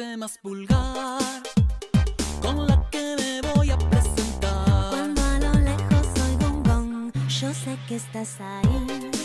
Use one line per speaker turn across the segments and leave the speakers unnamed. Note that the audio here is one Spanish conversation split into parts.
frase más vulgar con la que me voy a presentar.
Cuando a lo lejos soy gong gong, yo sé que estás ahí.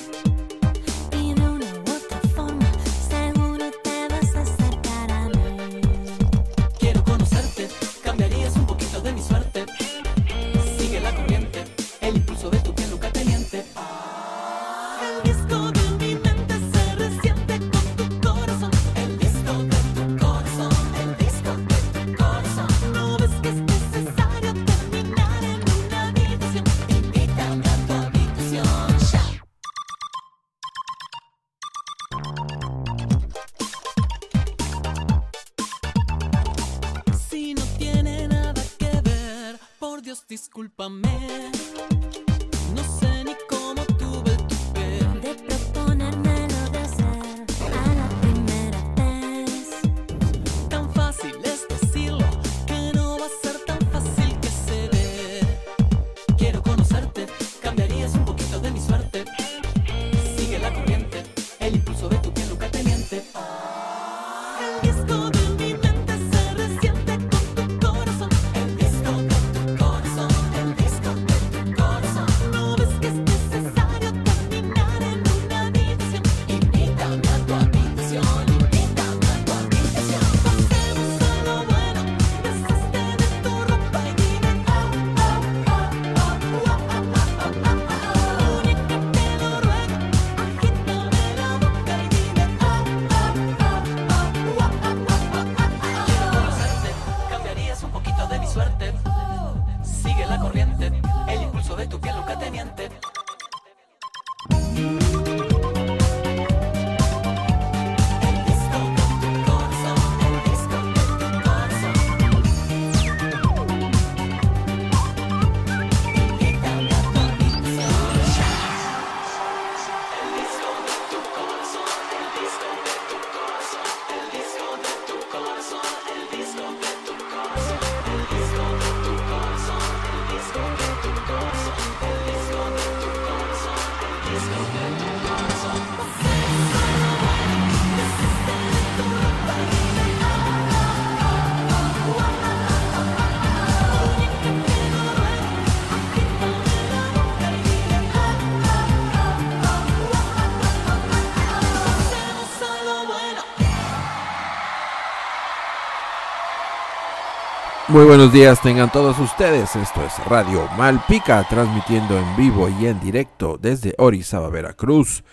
Muy buenos días tengan todos ustedes, esto es Radio Malpica, transmitiendo en vivo y en directo desde Orizaba, Veracruz,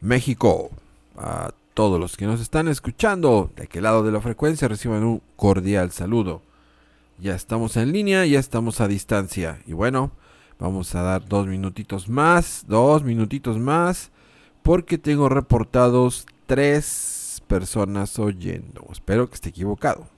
México. A todos los que nos están escuchando, de aquel lado de la frecuencia reciban un cordial saludo. Ya estamos en línea, ya estamos a distancia. Y bueno, vamos a dar dos minutitos más, dos minutitos más, porque tengo reportados tres personas oyendo. Espero que esté equivocado.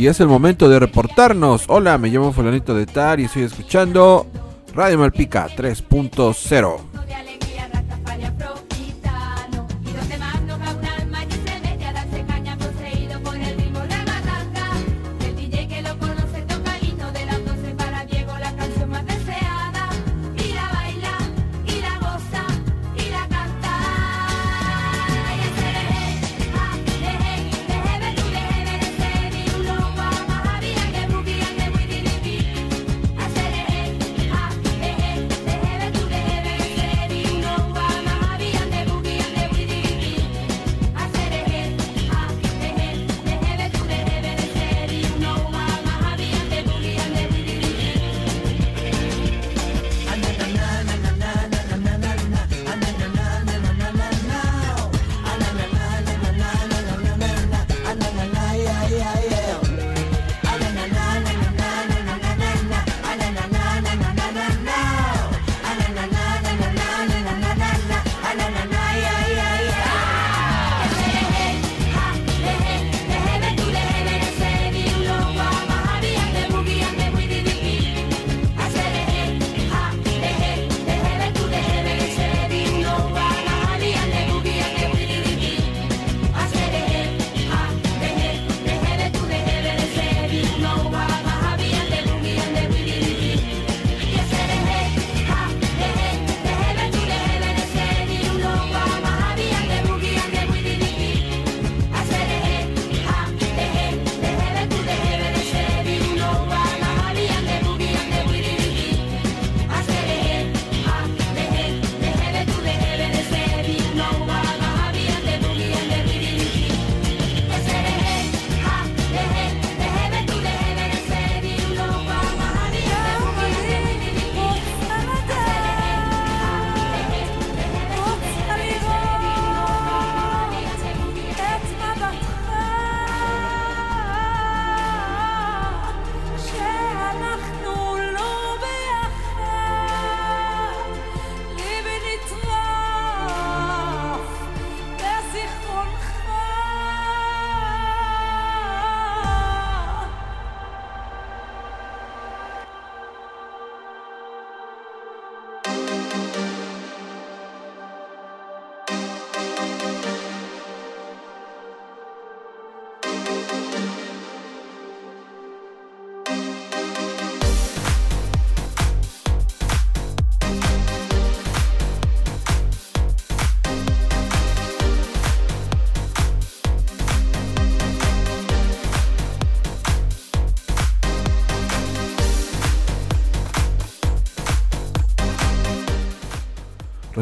Y
es el momento de reportarnos. Hola, me llamo Fulanito de Tar y estoy escuchando Radio Malpica 3.0.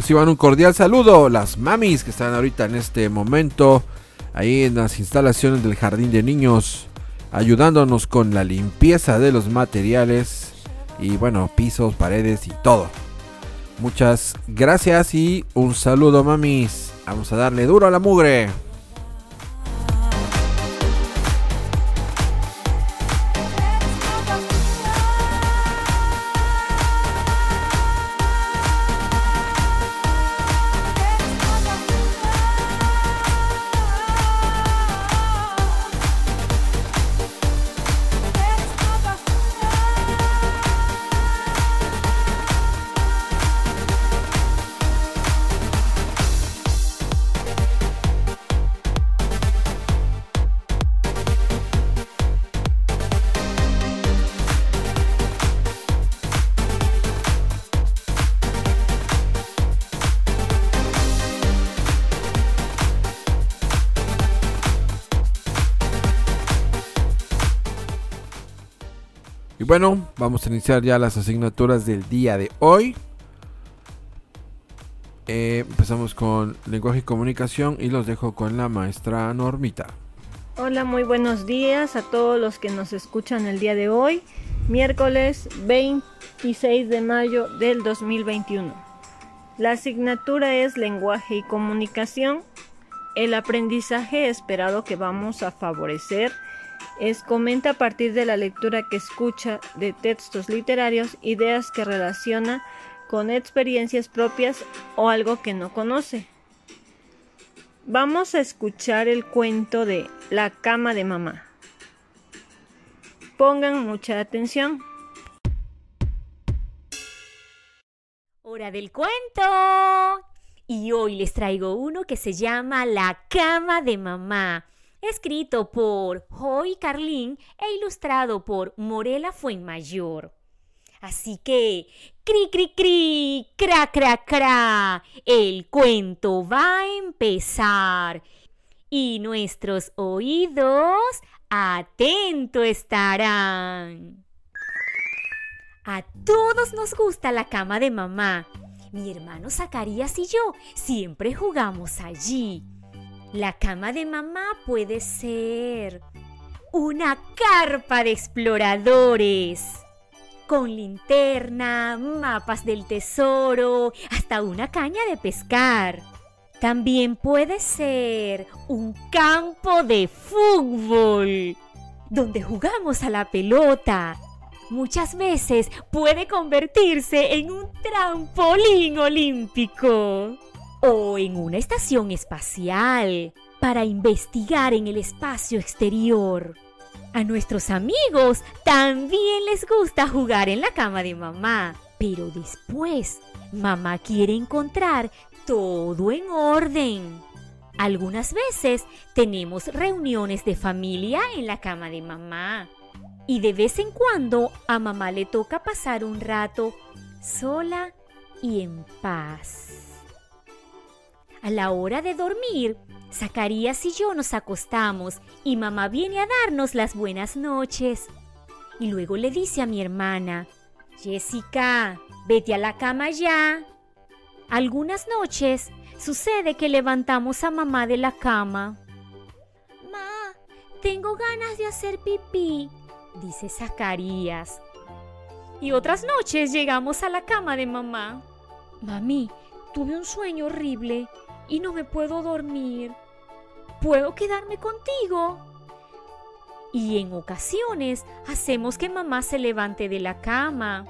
Reciban un cordial saludo las mamis que están ahorita en este momento ahí en las instalaciones del jardín de niños ayudándonos con la limpieza de los materiales y bueno, pisos, paredes y todo. Muchas gracias y un saludo mamis. Vamos a darle duro a la mugre. Bueno, vamos a iniciar ya las asignaturas del día de hoy. Eh, empezamos con lenguaje y comunicación y los dejo con la maestra Normita.
Hola, muy buenos días a todos los que nos escuchan el día de hoy, miércoles 26 de mayo del 2021. La asignatura es lenguaje y comunicación. El aprendizaje esperado que vamos a favorecer es comenta a partir de la lectura que escucha de textos literarios ideas que relaciona con experiencias propias o algo que no conoce. Vamos a escuchar el cuento de La cama de mamá. Pongan mucha atención.
Hora del cuento. Y hoy les traigo uno que se llama La cama de mamá, escrito por Joy Carlín e ilustrado por Morela Fuenmayor. Así que, cri, cri, cri, cra, cra, cra, el cuento va a empezar. Y nuestros oídos atento estarán. A todos nos gusta la cama de mamá. Mi hermano Zacarías y yo siempre jugamos allí. La cama de mamá puede ser una carpa de exploradores con linterna, mapas del tesoro, hasta una caña de pescar. También puede ser un campo de fútbol, donde jugamos a la pelota. Muchas veces puede convertirse en un trampolín olímpico o en una estación espacial para investigar en el espacio exterior. A nuestros amigos también les gusta jugar en la cama de mamá, pero después mamá quiere encontrar todo en orden. Algunas veces tenemos reuniones de familia en la cama de mamá y de vez en cuando a mamá le toca pasar un rato sola y en paz. A la hora de dormir, Zacarías y yo nos acostamos y mamá viene a darnos las buenas noches. Y luego le dice a mi hermana, Jessica, vete a la cama ya. Algunas noches sucede que levantamos a mamá de la cama. Ma, tengo ganas de hacer pipí, dice Zacarías. Y otras noches llegamos a la cama de mamá. Mami, tuve un sueño horrible y no me puedo dormir. ¿Puedo quedarme contigo? Y en ocasiones hacemos que mamá se levante de la cama.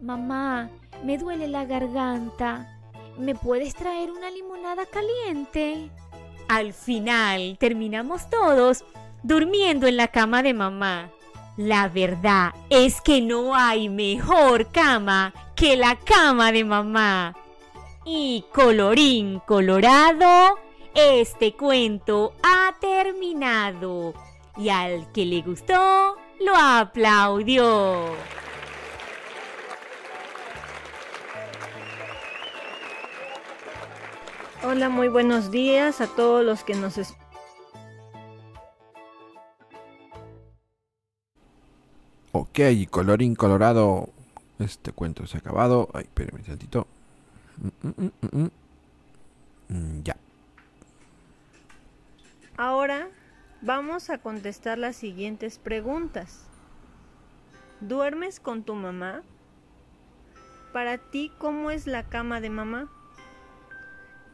Mamá, me duele la garganta. ¿Me puedes traer una limonada caliente? Al final terminamos todos durmiendo en la cama de mamá. La verdad es que no hay mejor cama que la cama de mamá. Y colorín colorado, este cuento ha terminado. Y al que le gustó, lo aplaudió.
Hola, muy buenos días a todos los que nos escuchan.
Ok, colorín colorado. Este cuento se ha acabado. Ay, espérenme un tantito. Mm, ya.
Ahora vamos a contestar las siguientes preguntas. ¿Duermes con tu mamá? Para ti, ¿cómo es la cama de mamá?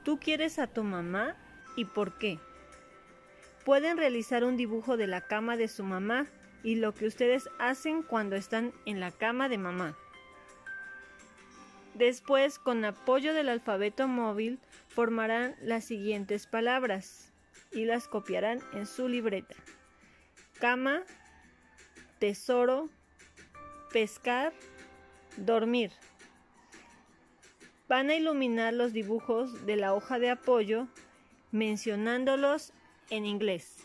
¿Tú quieres a tu mamá y por qué? Pueden realizar un dibujo de la cama de su mamá y lo que ustedes hacen cuando están en la cama de mamá. Después, con apoyo del alfabeto móvil, formarán las siguientes palabras y las copiarán en su libreta. Cama, tesoro, pescar, dormir. Van a iluminar los dibujos de la hoja de apoyo mencionándolos en inglés.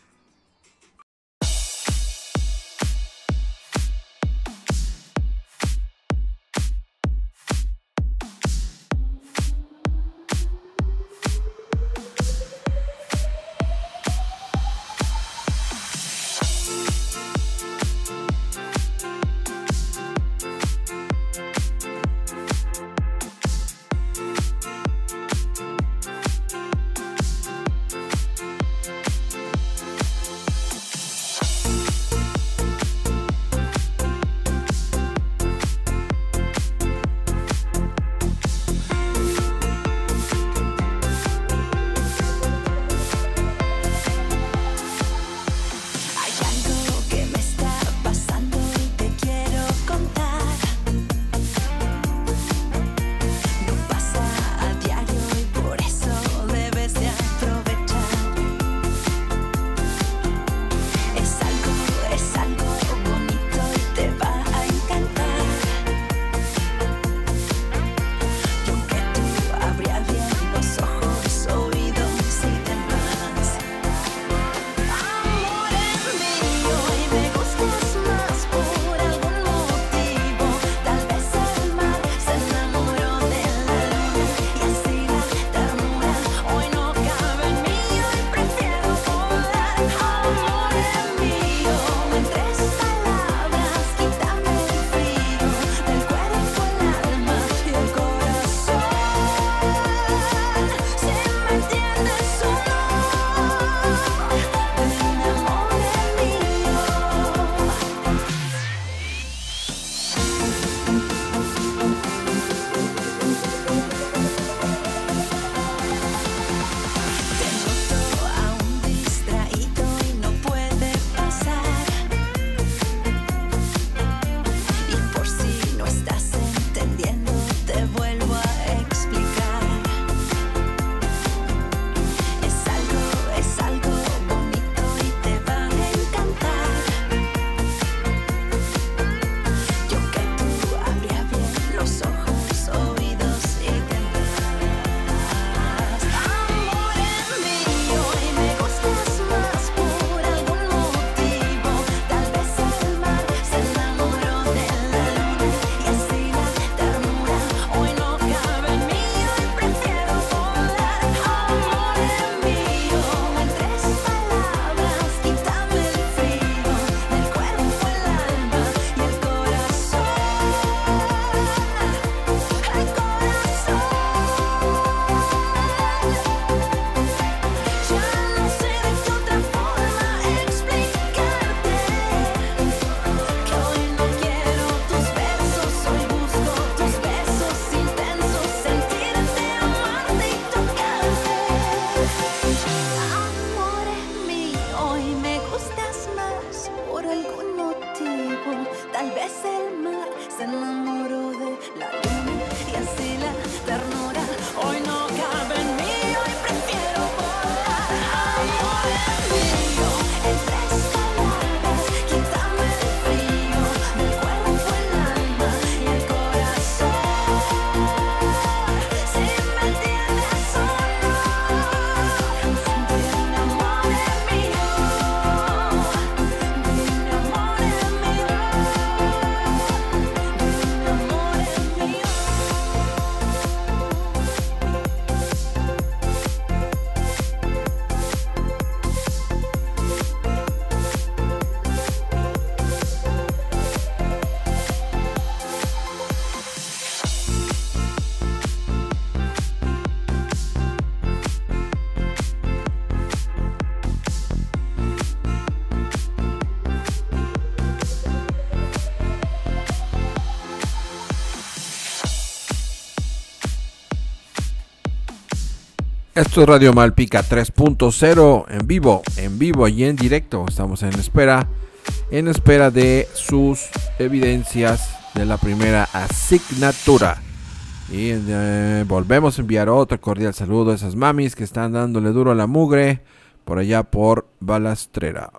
Esto es Radio Malpica 3.0 en vivo, en vivo y en directo. Estamos en espera, en espera de sus evidencias de la primera asignatura. Y eh, volvemos a enviar otro cordial saludo a esas mamis que están dándole duro a la mugre por allá por Balastrera.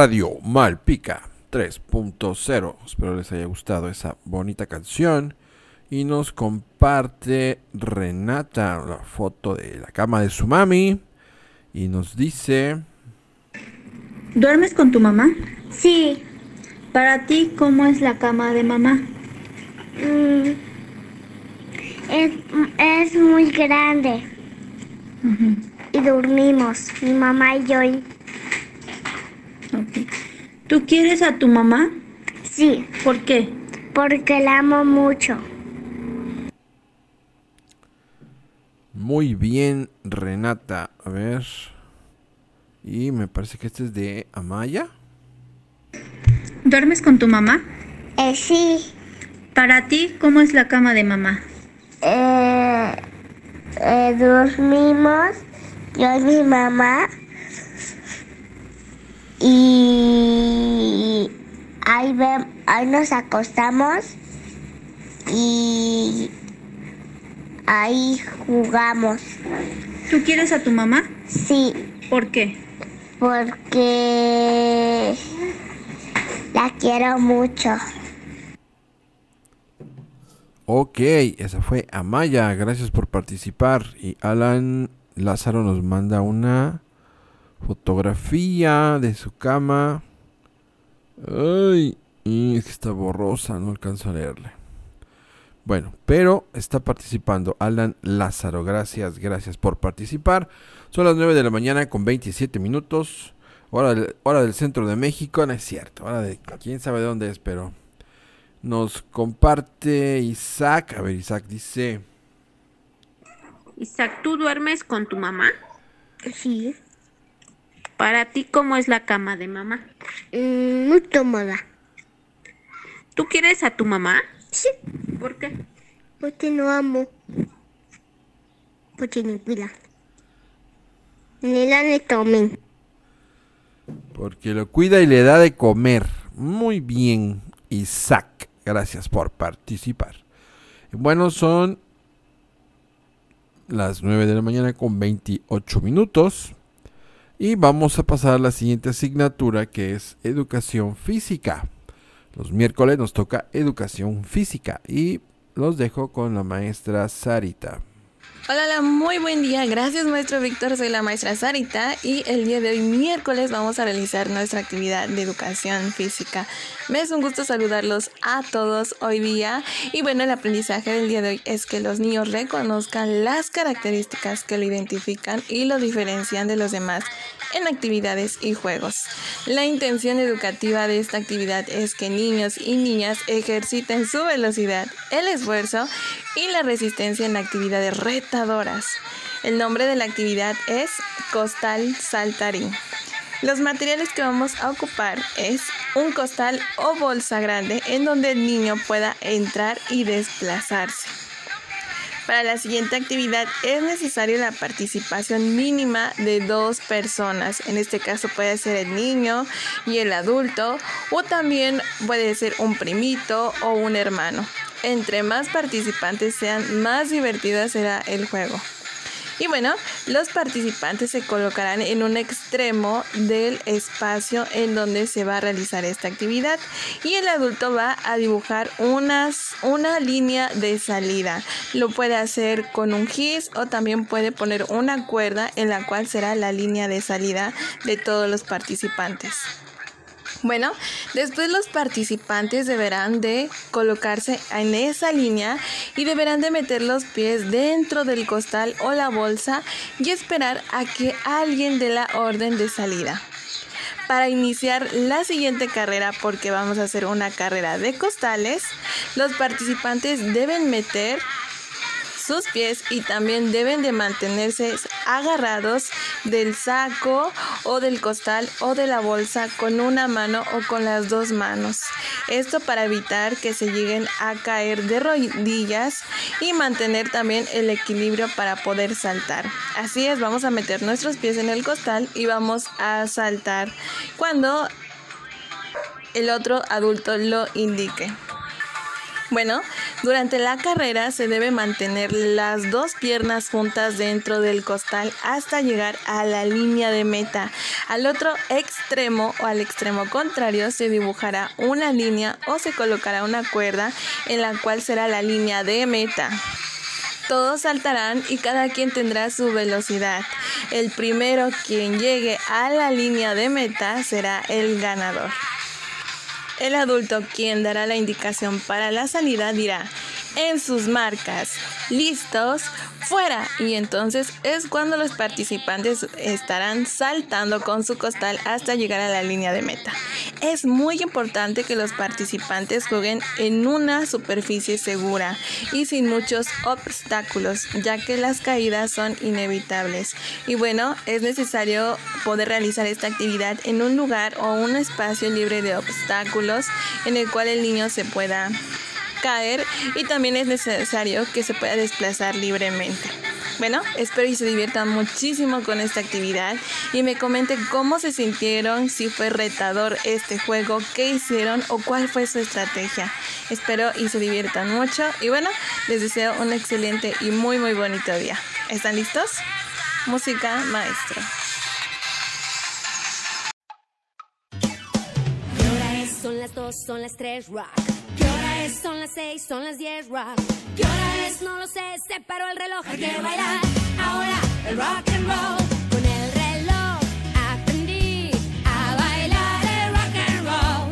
Radio Malpica 3.0. Espero les haya gustado esa bonita canción. Y nos comparte Renata la foto de la cama de su mami. Y nos dice...
¿Duermes con tu mamá?
Sí,
Para ti, ¿cómo es la cama de mamá?
mm, es, es muy grande y dormimos, mi mamá y yo. y-
¿Tú quieres a tu mamá?
Sí,
¿Por qué?
porque la amo mucho.
Muy bien, Renata. A ver. Y me parece que este es de Amaya.
¿Duermes con tu mamá?
Eh, sí,
Para ti, ¿cómo es la cama de mamá?
eh, eh, dormimos, yo y mi mamá. Y ahí, ve, ahí nos acostamos y ahí jugamos.
¿Tú quieres a tu mamá?
Sí,
¿Por qué?
porque la quiero mucho.
Ok, esa fue Amaya. Gracias por participar. Y Alan Lázaro nos manda una fotografía de su cama. Ay, y es que está borrosa, no alcanzo a leerle. Bueno, pero está participando Alan Lázaro. Gracias, gracias por participar. Son las 9 de la mañana con 27 minutos. Hora del, hora del centro de México. No es cierto. Hora de quién sabe dónde es, pero nos comparte Isaac. A ver, Isaac dice.
Isaac, ¿tú duermes con tu mamá?
Sí,
Para ti, ¿cómo es la cama de mamá?
mm, muy cómoda.
¿Tú quieres a tu mamá?
Sí,
¿Por qué?
porque no amo. Porque me cuida. Ni la ni tomen.
Porque lo cuida y le da de comer. Muy bien, Isaac. Gracias por participar. Bueno, son las 9 de la mañana con 28 minutos. Y vamos a pasar a la siguiente asignatura que es educación física. Los miércoles nos toca educación física y los dejo con la maestra Sarita.
Hola, muy buen día. Gracias, maestro Víctor. Soy la maestra Sarita y el día de hoy, miércoles, vamos a realizar nuestra actividad de educación física. Me es un gusto saludarlos a todos hoy día. Y bueno, el aprendizaje del día de hoy es que los niños reconozcan las características que lo identifican y lo diferencian de los demás en actividades y juegos. La intención educativa de esta actividad es que niños y niñas ejerciten su velocidad, el esfuerzo y la resistencia en actividades El nombre de la actividad es Costal Saltarín. Los materiales que vamos a ocupar es un costal o bolsa grande en donde el niño pueda entrar y desplazarse. Para la siguiente actividad es necesaria la participación mínima de dos personas. En este caso puede ser el niño y el adulto o también puede ser un primito o un hermano. Entre más participantes sean, más divertido será el juego. Y bueno, los participantes se colocarán en un extremo del espacio en donde se va a realizar esta actividad y el adulto va a dibujar unas, una línea de salida. Lo puede hacer con un gis o también puede poner una cuerda en la cual será la línea de salida de todos los participantes. Bueno, después los participantes deberán de colocarse en esa línea y deberán de meter los pies dentro del costal o la bolsa y esperar a que alguien dé la orden de salida. Para iniciar la siguiente carrera, porque vamos a hacer una carrera de costales, los participantes deben meter sus pies y también deben de mantenerse agarrados del saco o del costal o de la bolsa con una mano o con las dos manos. Esto para evitar que se lleguen a caer de rodillas y mantener también el equilibrio para poder saltar. Así es, vamos a meter nuestros pies en el costal y vamos a saltar cuando el otro adulto lo indique. Bueno, Durante la carrera se debe mantener las dos piernas juntas dentro del costal hasta llegar a la línea de meta. Al otro extremo o al extremo contrario se dibujará una línea o se colocará una cuerda en la cual será la línea de meta. Todos saltarán y cada quien tendrá su velocidad. El primero quien llegue a la línea de meta será el ganador. El adulto quien dará la indicación para la salida dirá, en sus marcas, listos, fuera. Y entonces es cuando los participantes estarán saltando con su costal hasta llegar a la línea de meta. Es muy importante que los participantes jueguen en una superficie segura y sin muchos obstáculos, ya que las caídas son inevitables. Y bueno, es necesario poder realizar esta actividad en un lugar o un espacio libre de obstáculos en el cual el niño se pueda caer y también es necesario que se pueda desplazar libremente. Bueno, espero y se diviertan muchísimo con esta actividad y me comenten cómo se sintieron, si fue retador este juego, qué hicieron o cuál fue su estrategia. Espero y se diviertan mucho y bueno, les deseo un excelente y muy muy bonito día. ¿Están listos? Música maestro.
Son las dos, son las tres, rock. Son las seis, son las diez, rock. ¿Qué hora es? No lo sé, se paró el reloj. Hay que bailar ahora el rock and roll. Con el reloj aprendí a bailar el rock and roll.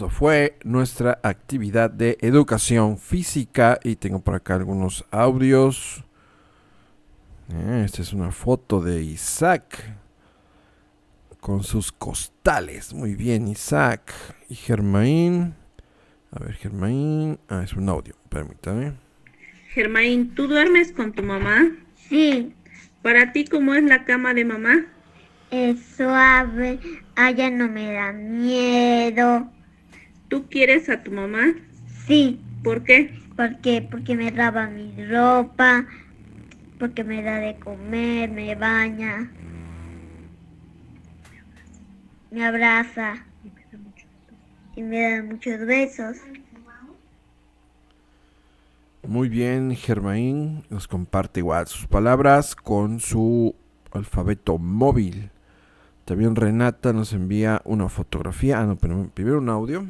Eso fue nuestra actividad de educación física. Y tengo por acá algunos audios. Eh, esta es una foto de Isaac con sus costales. Muy bien, Isaac. Y Germain. A ver, Germain. Ah, es un audio. Permítame.
Germain, ¿tú duermes con tu mamá?
Sí,
Para ti, ¿cómo es la cama de mamá?
es suave, a ella no me da miedo.
¿Tú quieres a tu mamá?
Sí,
¿Por qué?
¿por qué? Porque me lava mi ropa, porque me da de comer, me baña, me abraza y me da muchos besos.
Muy bien, Germain nos comparte igual sus palabras con su alfabeto móvil. También Renata nos envía una fotografía. Ah, no, pero primero un audio.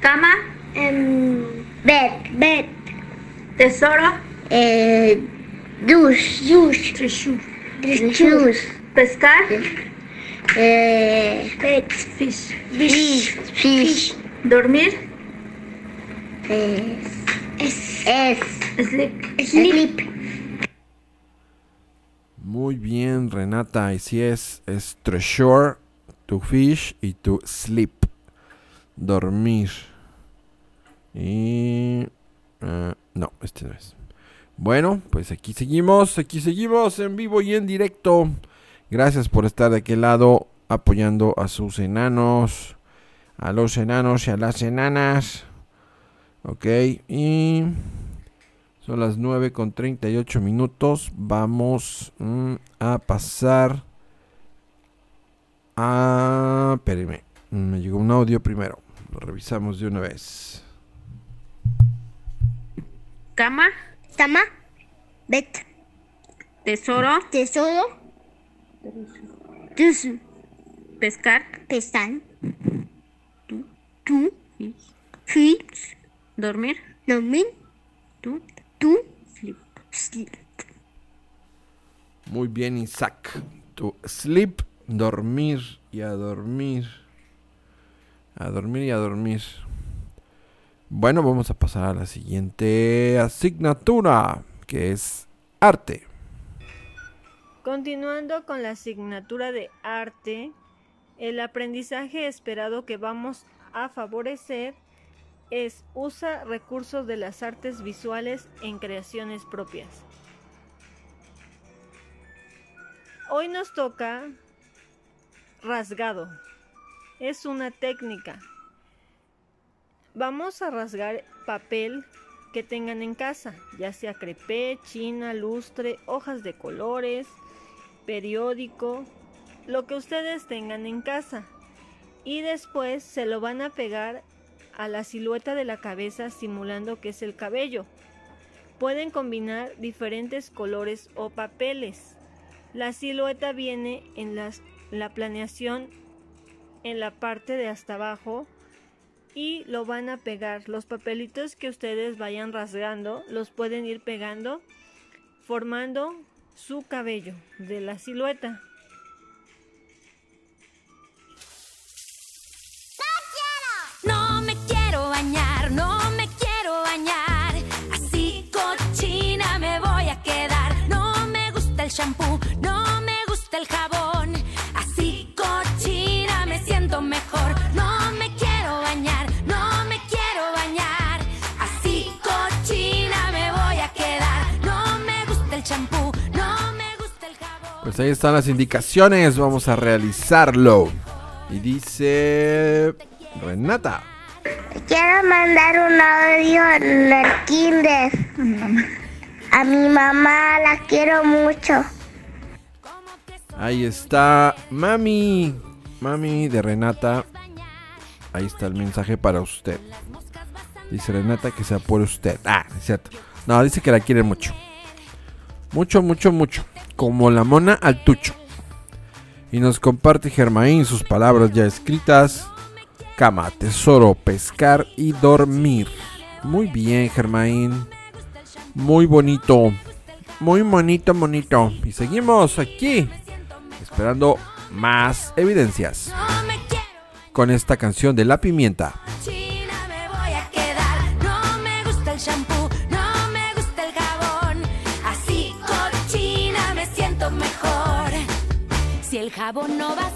Cama,
Em, bed, bed,
tesoro,
eh, douche, douche, douche,
pescar,
eh, fish, fish, fish,
dormir,
es, es,
sleep.
sleep.
Muy bien, Renata. Y si es, es treasure, to fish y to sleep. Dormir. Y... ah, no, este no es. Bueno, pues aquí seguimos, aquí seguimos en vivo y en directo. Gracias por estar de aquel lado apoyando a sus enanos, a los enanos y a las enanas. Ok, y son las 9 con 38 minutos. Vamos mm, a pasar a... Espérenme, me llegó un audio primero. Lo revisamos de una vez.
Cama,
Tama, bed,
tesoro,
tesoro, douche,
pescar,
pestan, tú, fish,
dormir,
dormir,
tú,
tú,
sleep.
sleep.
Muy bien, Isaac. To sleep, dormir y a dormir. A dormir y a dormir. Bueno, vamos a pasar a la siguiente asignatura, que es arte.
Continuando con la asignatura de arte, el aprendizaje esperado que vamos a favorecer es usa recursos de las artes visuales en creaciones propias. Hoy nos toca rasgado. Es una técnica. Vamos a rasgar papel que tengan en casa, ya sea crepé, china, lustre, hojas de colores, periódico, lo que ustedes tengan en casa. Y después se lo van a pegar a la silueta de la cabeza simulando que es el cabello. Pueden combinar diferentes colores o papeles. La silueta viene en las- la planeación en la parte de hasta abajo y lo van a pegar. Los papelitos que ustedes vayan rasgando los pueden ir pegando formando su cabello de la silueta.
Pues ahí están las indicaciones, vamos a realizarlo. Y dice Renata.
Quiero mandar un audio en el kinder. A mi mamá la quiero mucho.
Ahí está Mami. Mami de Renata. Ahí está el mensaje para usted. Dice Renata que sea por usted. Ah, es cierto. No, dice que la quiere mucho. Mucho, mucho, mucho. Como la mona al tucho. Y nos comparte Germain sus palabras ya escritas. Cama, tesoro, pescar y dormir. Muy bien, Germain. Muy bonito. Muy bonito, bonito. Y seguimos aquí. Esperando más evidencias. con esta canción de La Pimienta.
Si el jabón no vas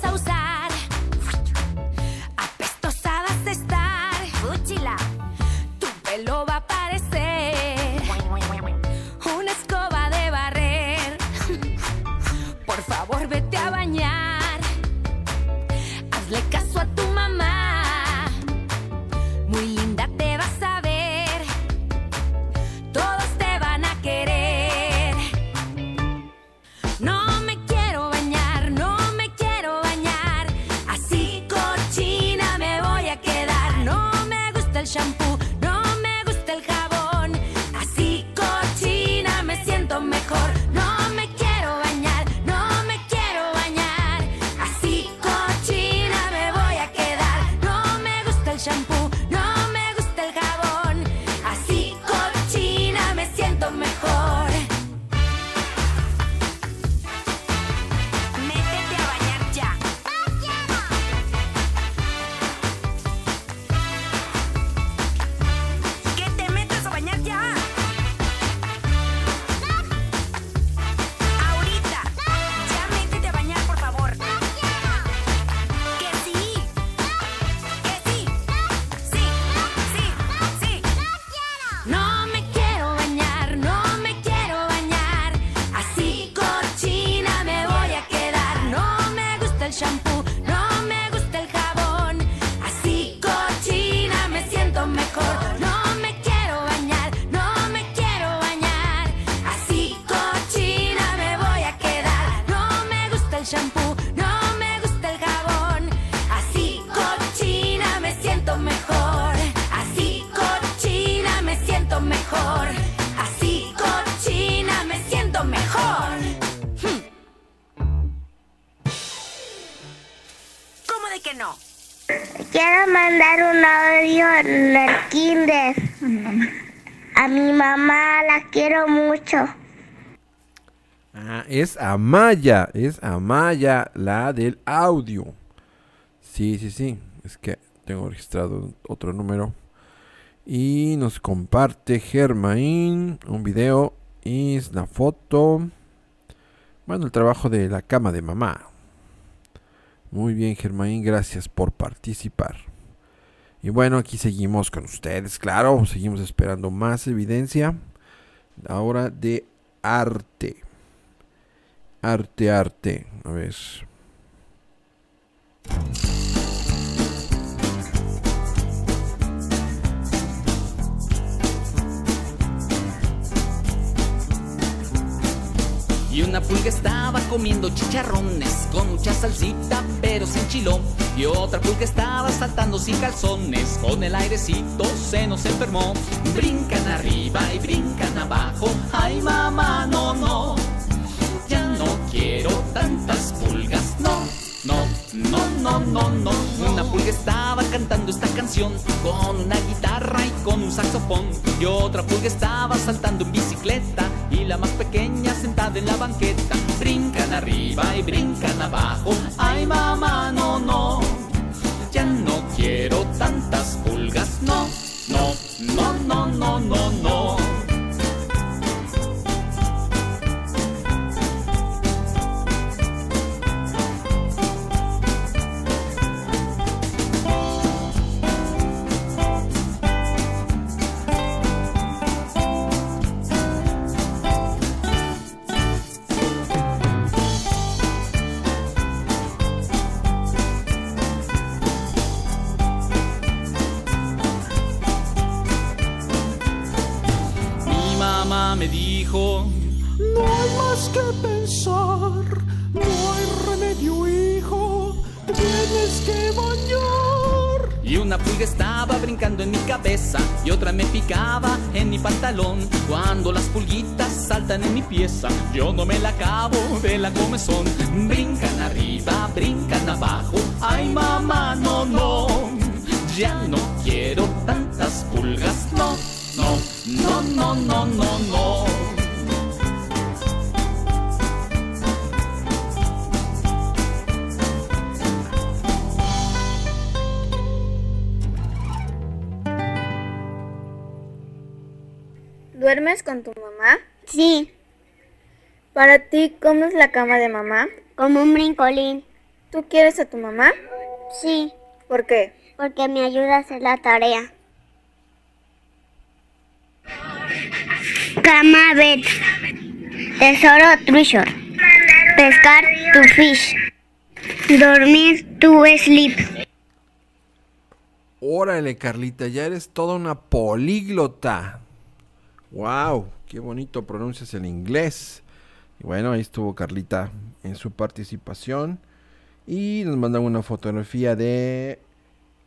mucho.
Ah, es Amaya, es Amaya, la del audio. Sí, sí, sí. Es que tengo registrado otro número. Y nos comparte Germain un video y es la foto. Bueno, el trabajo de la cama de mamá. Muy bien, Germain, gracias por participar. Y bueno, aquí seguimos con ustedes, claro, seguimos esperando más evidencia. Ahora de arte. Arte, arte. A ver.
Y una pulga estaba comiendo chicharrones con mucha salsita pero sin chilo. Y otra pulga estaba saltando sin calzones con el airecito se nos enfermó. Brincan arriba y brincan abajo. Ay mamá, no, no. Ya no quiero tantas pulgas, no, no, no, no, no, no. Una pulga estaba cantando esta canción con una guitarra y con un saxofón. Y otra pulga estaba saltando en bicicleta y la más pequeña sentada en la banqueta. Brincan arriba y brincan abajo. Ay mamá, yo no me la acabo de la comezón.
Ti, ¿cómo es la cama de mamá?
como un brincolín.
¿Tú quieres a tu mamá?
Sí,
¿Por qué?
porque me ayuda a hacer la tarea. Cama bet. Tesoro treasure. Pescar tu fish. Dormir tu sleep.
Órale, Carlita, ya eres toda una políglota. Wow, qué bonito pronuncias el inglés. Y bueno, ahí estuvo Carlita en su participación. Y nos mandan una fotografía de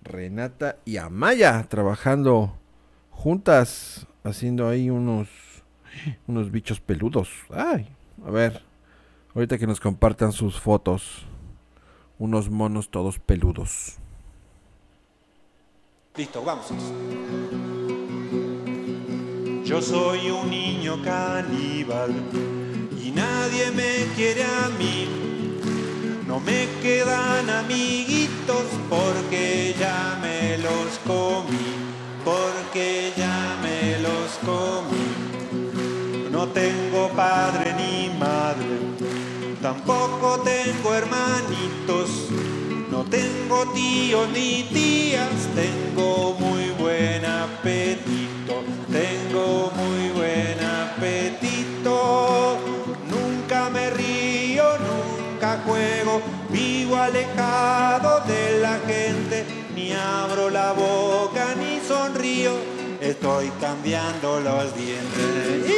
Renata y Amaya trabajando juntas, haciendo ahí unos, unos bichos peludos. Ay, a ver, ahorita que nos compartan sus fotos. Unos monos todos peludos.
Listo, vamos. Yo soy un niño caníbal y nadie me quiere a mí. No me quedan amiguitos porque ya me los comí, porque ya me los comí. No tengo padre ni madre, tampoco tengo hermanitos. No tengo tíos ni tías, tengo muy vivo alejado de la gente, ni abro la boca ni sonrío, estoy cambiando los dientes.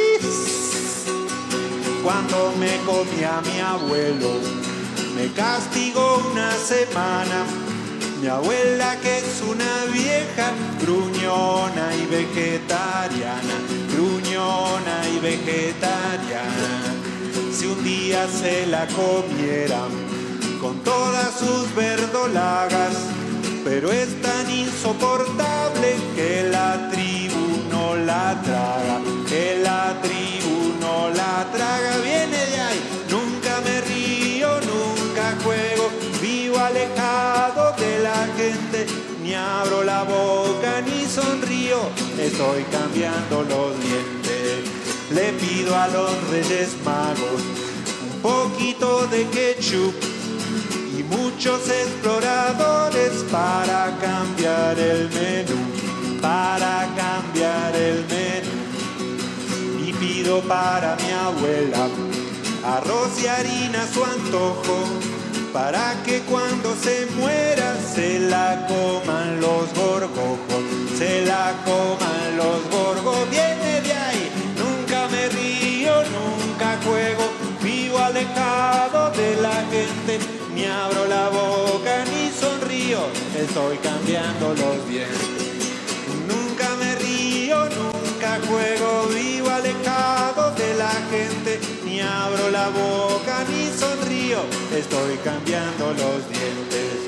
Cuando me comía mi abuelo, me castigó una semana. Mi abuela que es una vieja gruñona y vegetariana, gruñona y vegetariana. Si un día se la comieran con todas sus verdolagas, pero es tan insoportable que la tribu no la traga, que la tribu no la traga, viene de ahí, nunca me río, nunca juego, vivo alejado de la gente, ni abro la boca ni sonrío, estoy cambiando los dientes. Le pido a los reyes magos un poquito de ketchup y muchos exploradores para cambiar el menú, para cambiar el menú. Y pido para mi abuela arroz y harina su antojo, para que cuando se muera se la coman los gorgojos, se la coman los gorgos. Viene de ahí, alejado de la gente, ni abro la boca ni sonrío, estoy cambiando los dientes. Nunca me río, nunca juego, vivo alejado de la gente, ni abro la boca ni sonrío, estoy cambiando los dientes.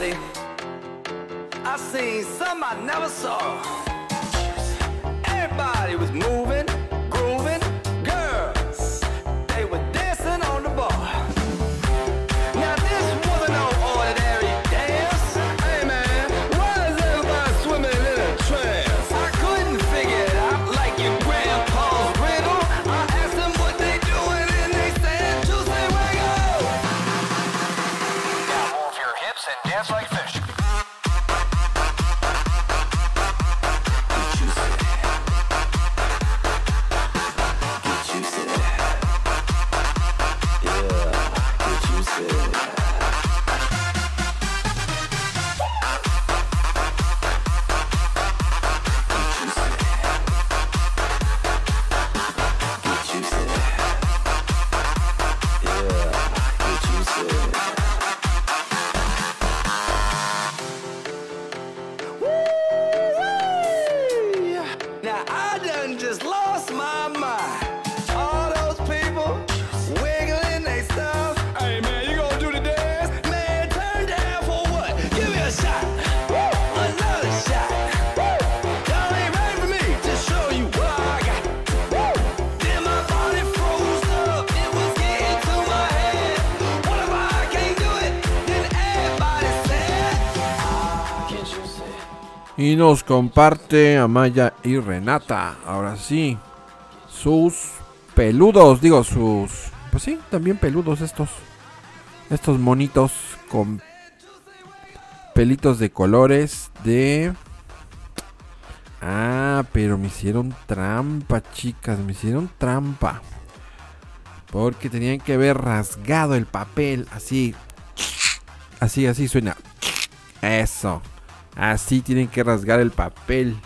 Party. I seen some I never saw.
Y nos comparte Amaya y Renata. Ahora sí. Sus peludos. Digo, sus. Pues sí, también peludos estos. Estos monitos con pelitos de colores de. Ah, pero me hicieron trampa, chicas. Me hicieron trampa. Porque tenían que haber rasgado el papel. Así. Así, así suena. Eso. Así tienen que rasgar el papel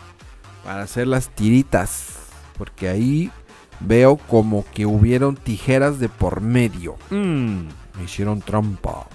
para hacer las tiritas. Porque ahí veo como que hubieron tijeras de por medio. Mm, me hicieron trampa.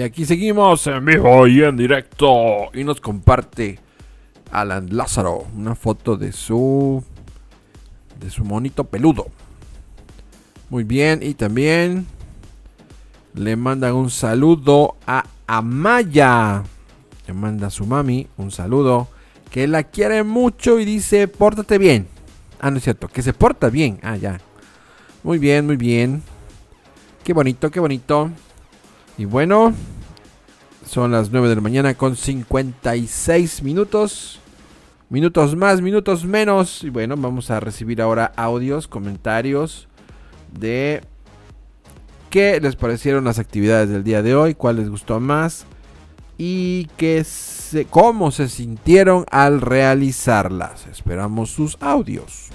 Y aquí seguimos en vivo y en directo. Y nos comparte Alan Lázaro una foto de su de su monito peludo. Muy bien, y también le mandan un saludo a Amaya. Le manda a su mami un saludo que la quiere mucho y dice, "Pórtate bien." Ah, no es cierto, que se porta bien. Ah, ya. Muy bien, muy bien. Qué bonito, qué bonito. Y bueno, son las 9 de la mañana con 56 minutos. Minutos más, minutos menos. Y bueno, vamos a recibir ahora audios, comentarios de qué les parecieron las actividades del día de hoy, cuál les gustó más y qué cómo se sintieron al realizarlas. Esperamos sus audios.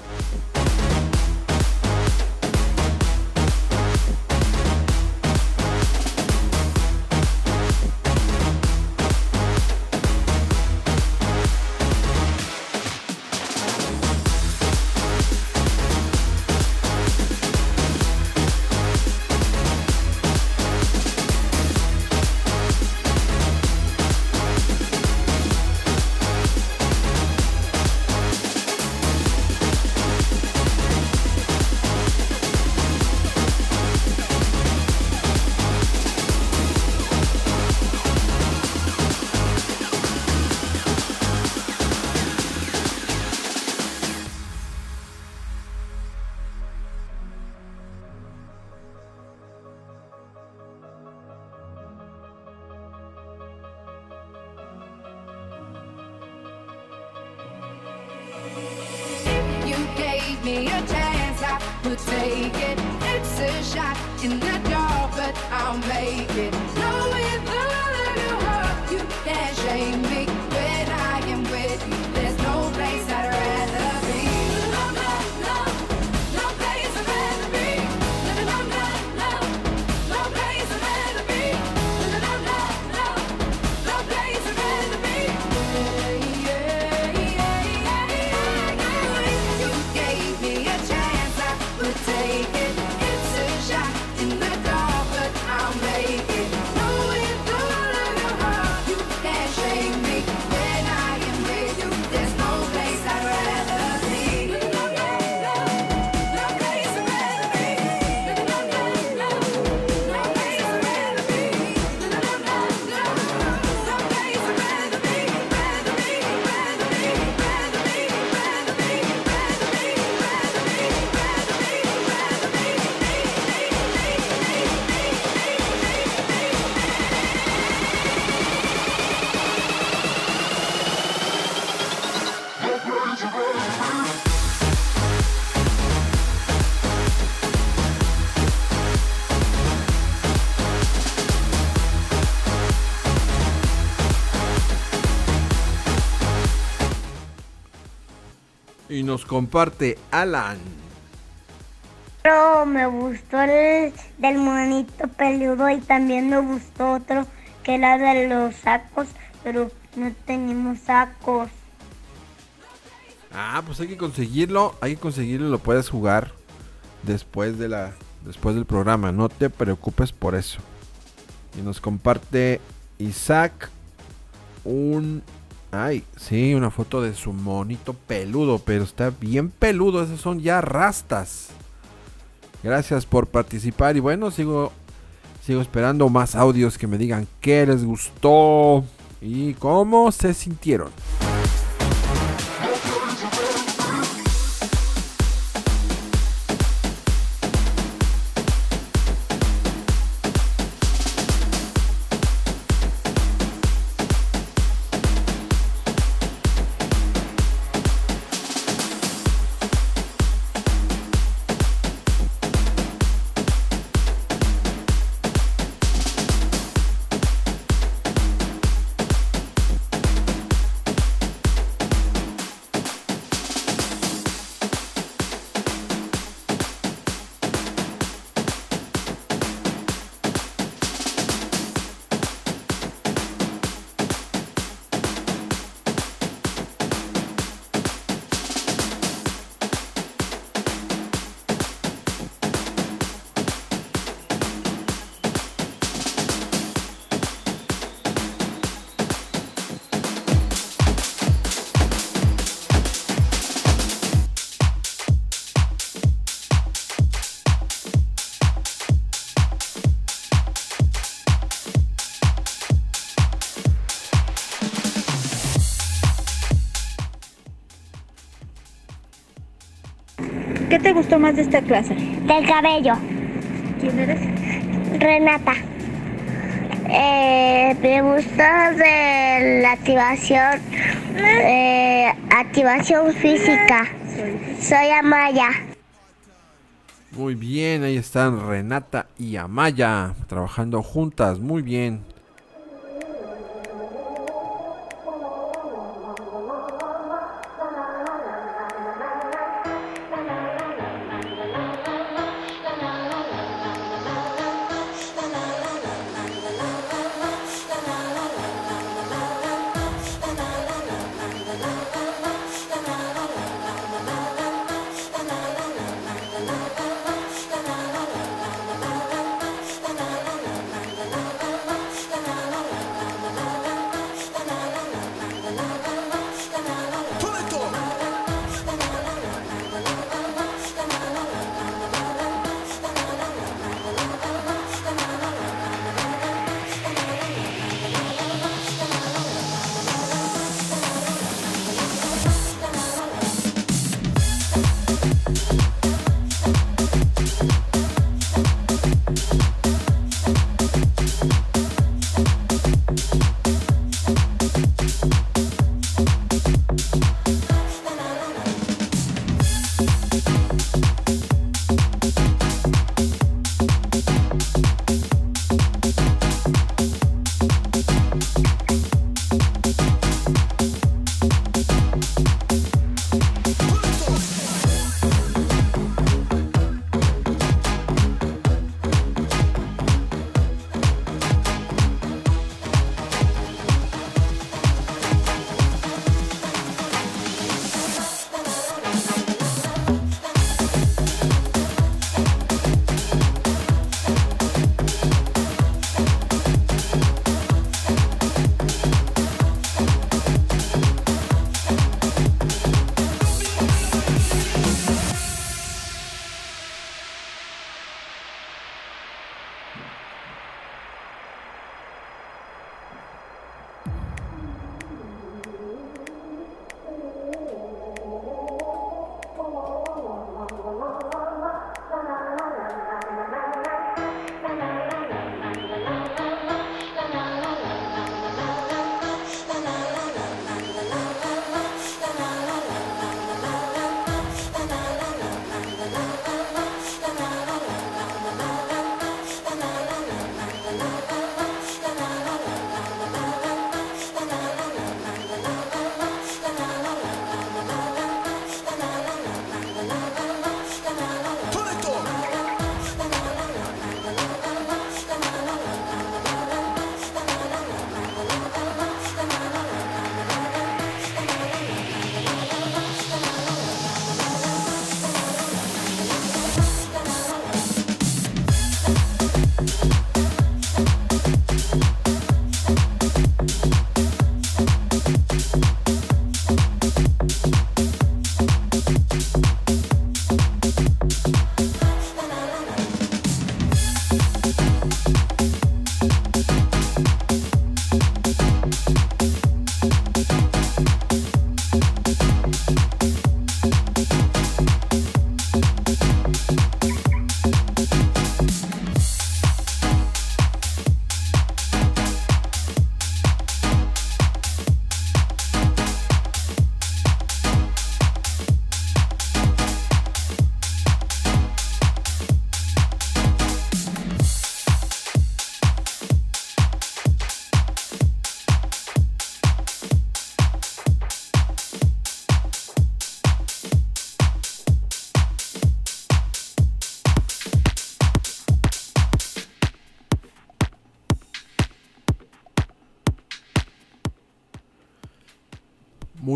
Nos comparte Alan.
Pero me gustó el del monito peludo y también me gustó otro que era de los sacos, pero no tenemos sacos.
Ah, pues hay que conseguirlo, hay que conseguirlo, lo puedes jugar después de la después del programa, no te preocupes por eso. Y nos comparte Isaac un ay, sí, una foto de su monito peludo, pero está bien peludo, esos son ya rastas. Gracias por participar y bueno, sigo sigo esperando más audios que me digan qué les gustó y cómo se sintieron.
De esta clase?
Del cabello.
¿Quién eres?
Renata. Eh, me gustó de la activación, eh, activación física. Soy Amaya.
Muy bien, ahí están Renata y Amaya trabajando juntas, muy bien.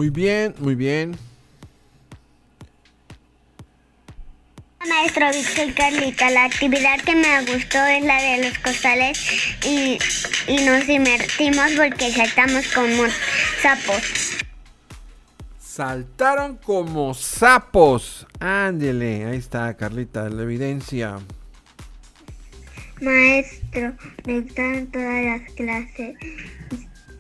Muy bien, muy bien.
Maestro Víctor Carlita, la actividad que me gustó es la de los costales y, y nos divertimos porque saltamos como sapos.
Saltaron como sapos. Ándele, ahí está Carlita, la evidencia.
Maestro, me gustaron todas las clases.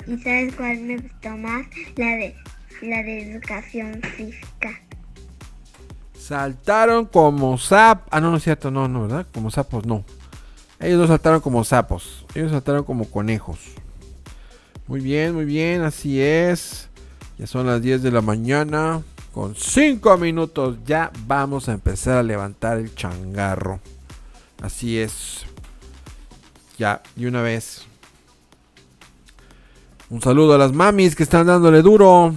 ¿Y, y sabes cuál me gustó más? La de la de educación física.
Saltaron como sapos. Ah, no, no es cierto, no, no, ¿verdad? Como sapos, no. Ellos no saltaron como sapos. Ellos saltaron como conejos. Muy bien, muy bien, así es. Ya son las 10 de la mañana. Con 5 minutos ya vamos a empezar a levantar el changarro. Así es. Ya, y una vez. Un saludo a las mamis que están dándole duro.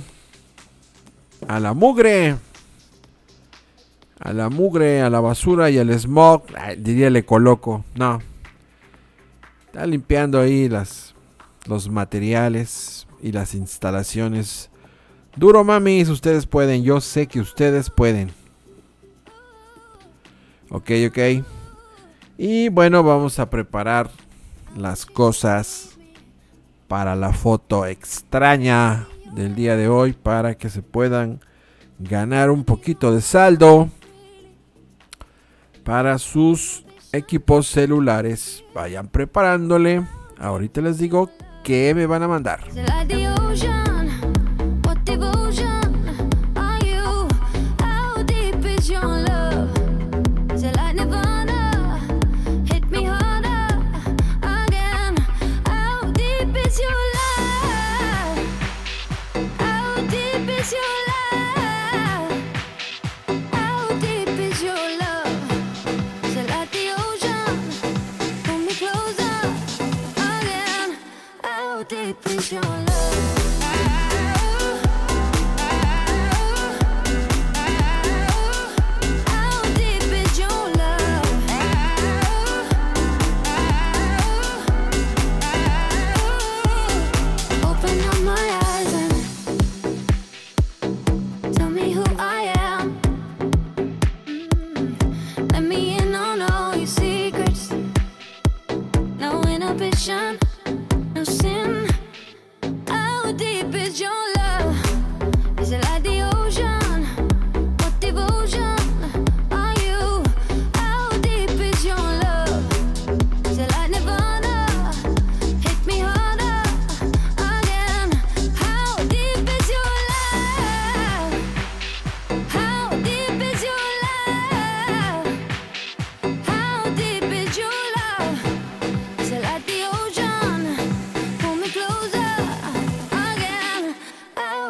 A la mugre. A la mugre, a la basura y al smog. Ay, diría le coloco. No. Está limpiando ahí las, los materiales y las instalaciones. Duro mamis, ustedes pueden. Yo sé que ustedes pueden. Ok, ok. Y bueno, vamos a preparar las cosas para la foto extraña del día de hoy para que se puedan ganar un poquito de saldo para sus equipos celulares. Vayan preparándole. Ahorita les digo qué me van a mandar.
please your love.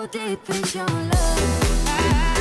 deep is your love.
I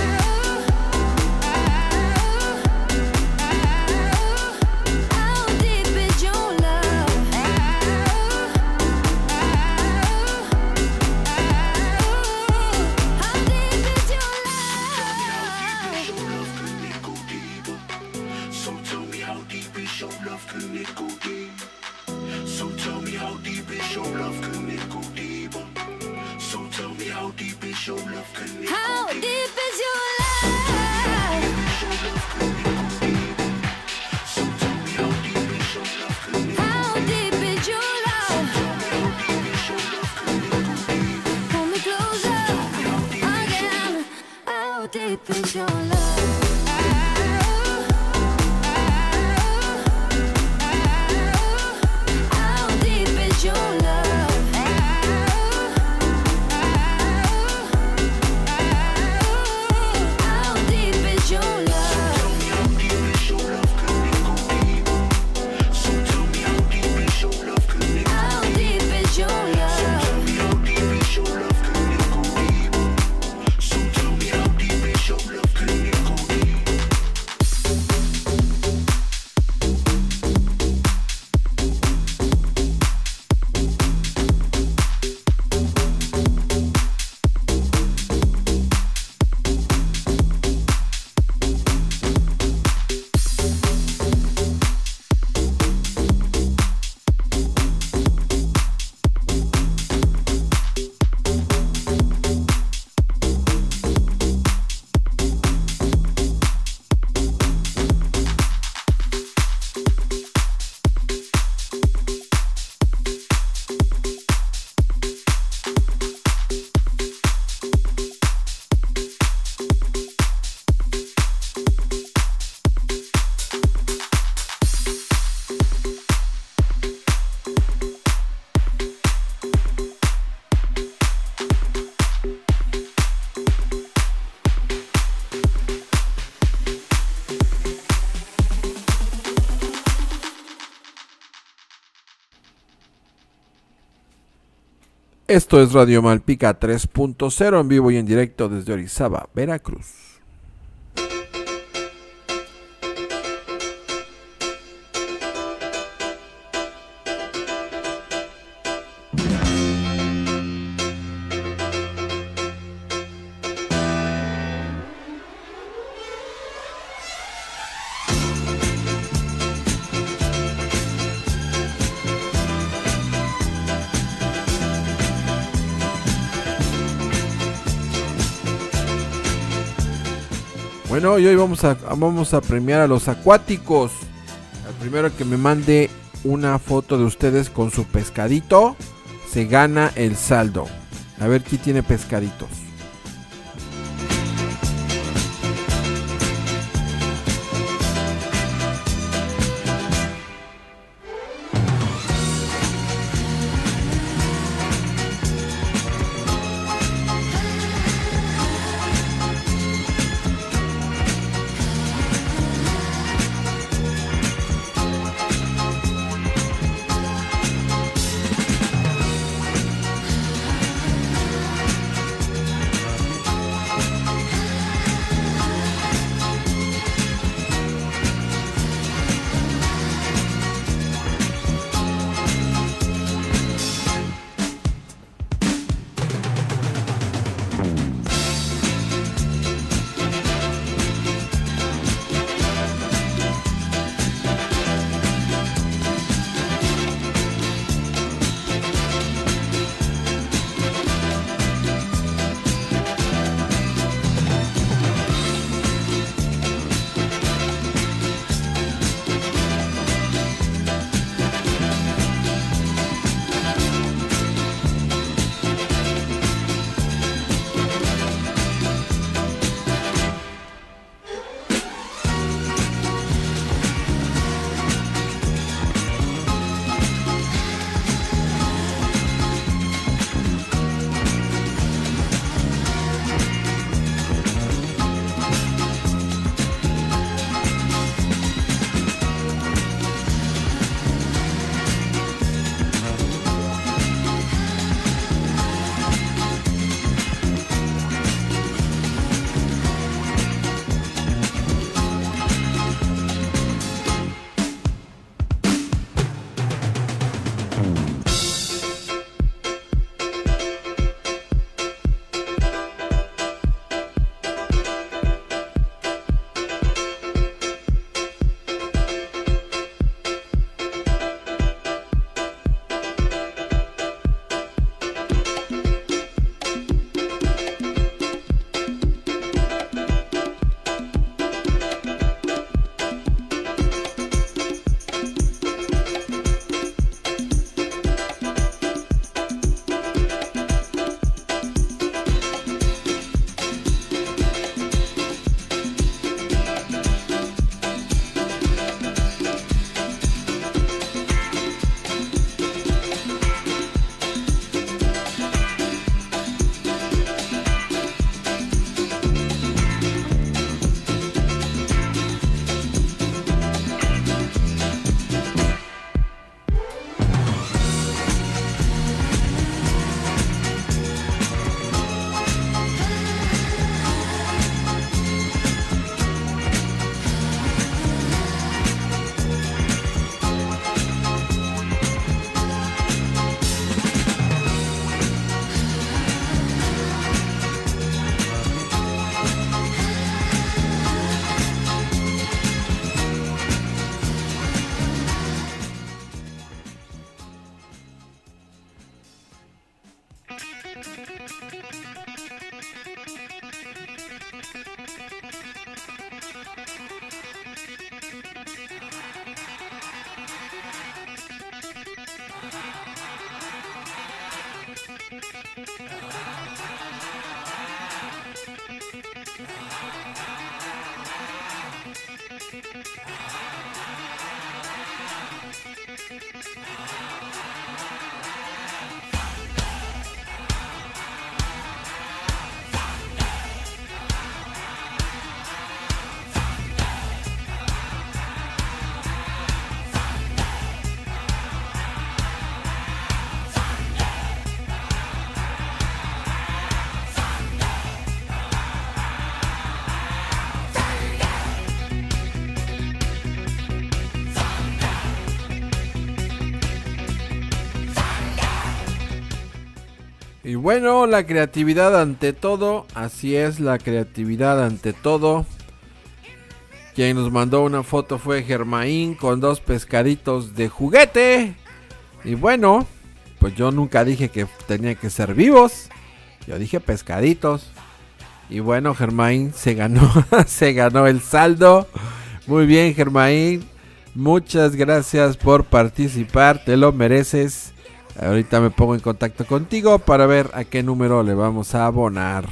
Esto es Radio Malpica 3.0 en vivo y en directo desde Orizaba, Veracruz. Bueno, y hoy vamos a, vamos a premiar a los acuáticos. El primero que me mande una foto de ustedes con su pescadito se gana el saldo. A ver quién tiene pescaditos. Y bueno, la creatividad ante todo, así es la creatividad ante todo. Quien nos mandó una foto fue Germain con dos pescaditos de juguete. Y bueno, pues yo nunca dije que tenía que ser vivos. Yo dije pescaditos. Y bueno, Germain se ganó, se ganó el saldo. Muy bien, Germain. Muchas gracias por participar, te lo mereces. Ahorita me pongo en contacto contigo para ver a qué número le vamos a abonar.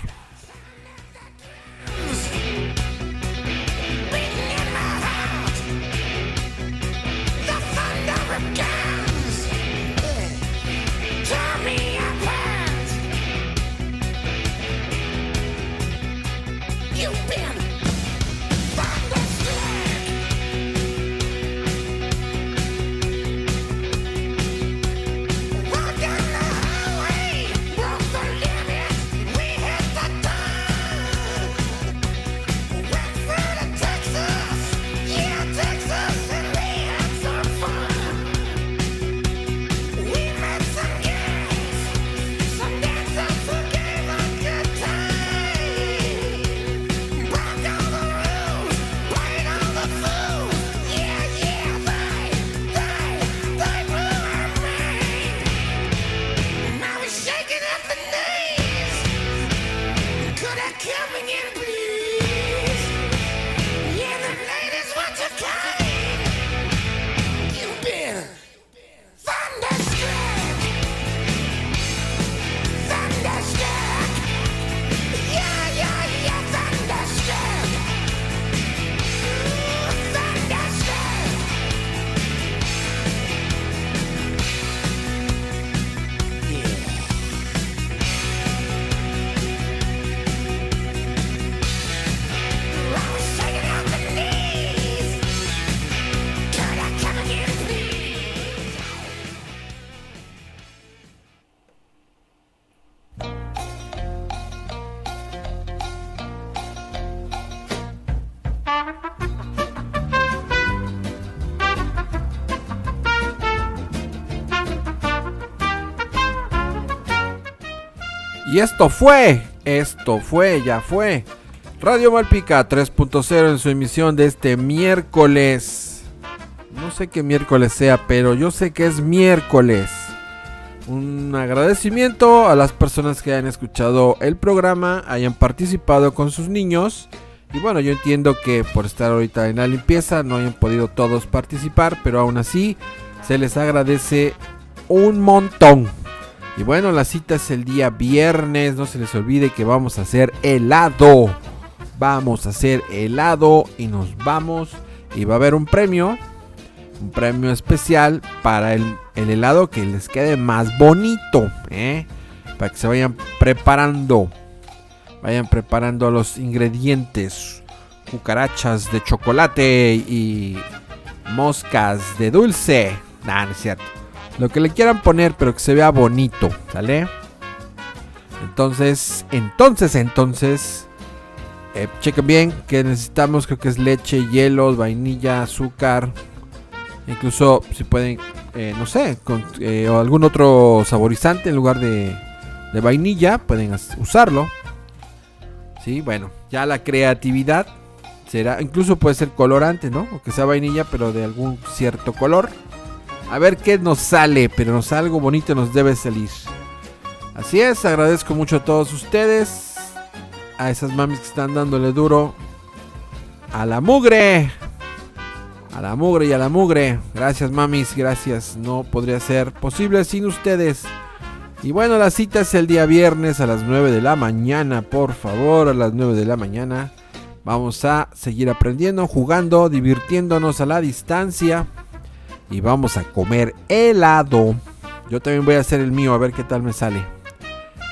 Y esto fue, esto fue, ya fue. Radio Malpica 3.0 en su emisión de este miércoles. No sé qué miércoles sea, pero yo sé que es miércoles. Un agradecimiento a las personas que hayan escuchado el programa, hayan participado con sus niños. Y bueno, yo entiendo que por estar ahorita en la limpieza no hayan podido todos participar, pero aún así se les agradece un montón. Y bueno, la cita es el día viernes. No se les olvide que vamos a hacer helado. Vamos a hacer helado y nos vamos. Y va a haber un premio. Un premio especial para el, el helado que les quede más bonito. ¿eh? Para que se vayan preparando. Vayan preparando los ingredientes. Cucarachas de chocolate y moscas de dulce. Nah, es cierto. Lo que le quieran poner, pero que se vea bonito, ¿sale? Entonces, entonces, entonces, eh, chequen bien que necesitamos, creo que es leche, hielos, vainilla, azúcar. Incluso si pueden, eh, no sé, eh, o algún otro saborizante en lugar de, de vainilla, pueden usarlo. Sí, bueno, ya la creatividad será, incluso puede ser colorante, ¿no? O que sea vainilla, pero de algún cierto color. A ver qué nos sale, pero nos algo bonito nos debe salir. Así es, agradezco mucho a todos ustedes. A esas mamis que están dándole duro. A la mugre. A la mugre y a la mugre. Gracias mamis, gracias. No podría ser posible sin ustedes. Y bueno, la cita es el día viernes a las 9 de la mañana. Por favor, a las 9 de la mañana. Vamos a seguir aprendiendo, jugando, divirtiéndonos a la distancia. Y vamos a comer helado. Yo también voy a hacer el mío a ver qué tal me sale.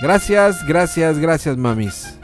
Gracias, gracias, gracias mamis.